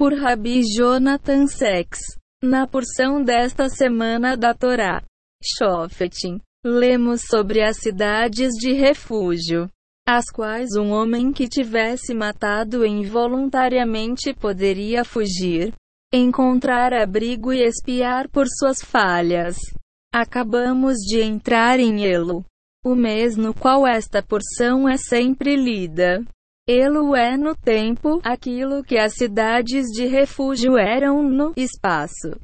por Rabi Jonathan Sex. Na porção desta semana da Torá, Shofetim, lemos sobre as cidades de refúgio, as quais um homem que tivesse matado involuntariamente poderia fugir, encontrar abrigo e espiar por suas falhas. Acabamos de entrar em Elo, o mês no qual esta porção é sempre lida. Elo é no tempo aquilo que as cidades de refúgio eram no espaço.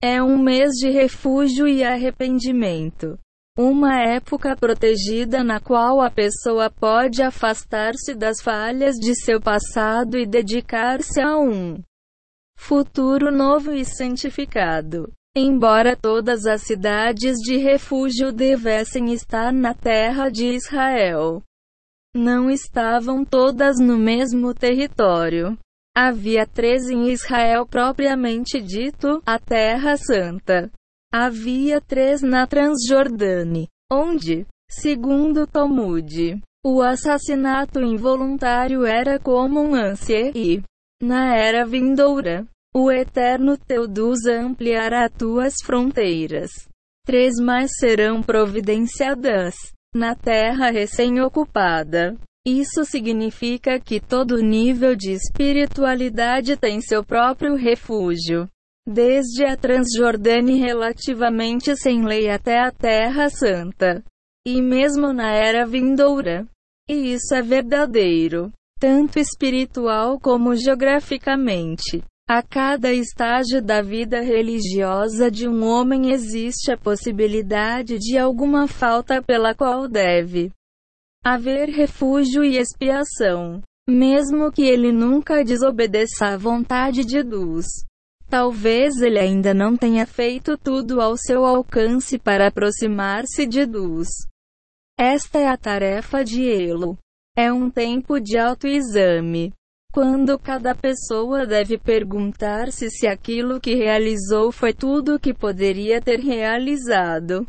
É um mês de refúgio e arrependimento. Uma época protegida na qual a pessoa pode afastar-se das falhas de seu passado e dedicar-se a um futuro novo e santificado. Embora todas as cidades de refúgio devessem estar na terra de Israel, não estavam todas no mesmo território. Havia três em Israel propriamente dito, a Terra Santa. Havia três na Transjordânia, onde, segundo Talmud, o assassinato involuntário era comum ânsia e, na era vindoura, o eterno teu ampliará tuas fronteiras. Três mais serão providenciadas na terra recém-ocupada. Isso significa que todo nível de espiritualidade tem seu próprio refúgio. Desde a Transjordânia relativamente sem lei até a Terra Santa. E mesmo na era vindoura. E isso é verdadeiro, tanto espiritual como geograficamente. A cada estágio da vida religiosa de um homem existe a possibilidade de alguma falta pela qual deve haver refúgio e expiação, mesmo que ele nunca desobedeça à vontade de Deus. Talvez ele ainda não tenha feito tudo ao seu alcance para aproximar-se de Deus. Esta é a tarefa de Elo. É um tempo de autoexame quando cada pessoa deve perguntar-se se aquilo que realizou foi tudo o que poderia ter realizado.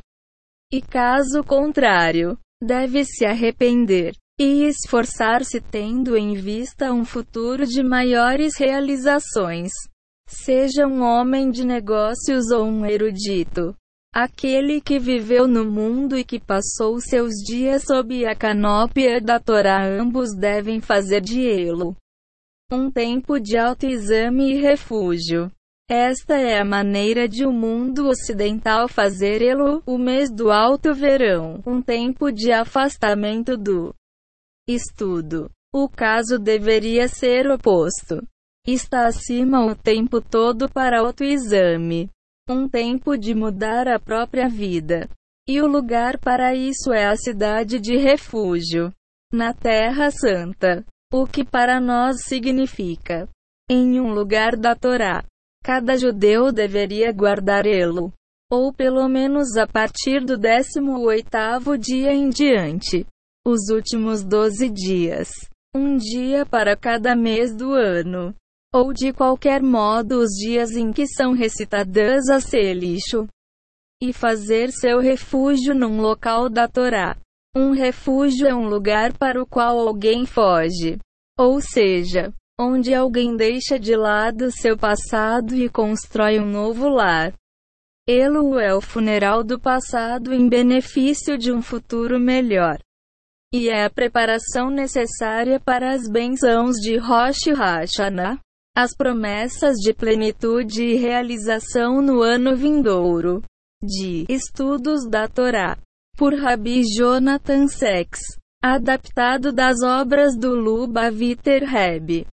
E caso contrário, deve se arrepender e esforçar-se tendo em vista um futuro de maiores realizações. Seja um homem de negócios ou um erudito. Aquele que viveu no mundo e que passou seus dias sob a canópia da Torá, ambos devem fazer de Elo um tempo de autoexame e refúgio. Esta é a maneira de o um mundo ocidental fazer elo, o mês do alto verão, um tempo de afastamento do estudo. O caso deveria ser oposto. Está acima o tempo todo para autoexame. Um tempo de mudar a própria vida. E o lugar para isso é a cidade de refúgio. Na Terra Santa. O que para nós significa em um lugar da Torá. Cada judeu deveria guardar elo, ou pelo menos a partir do 18º dia em diante, os últimos 12 dias, um dia para cada mês do ano, ou de qualquer modo os dias em que são recitadas a Selixo, e fazer seu refúgio num local da Torá. Um refúgio é um lugar para o qual alguém foge. Ou seja, onde alguém deixa de lado seu passado e constrói um novo lar. Elo é o funeral do passado em benefício de um futuro melhor. E é a preparação necessária para as bênçãos de Rosh Hashanah, as promessas de plenitude e realização no ano vindouro. De Estudos da Torá por Rabi Jonathan Sex. Adaptado das obras do Lubavitcher Rebbe.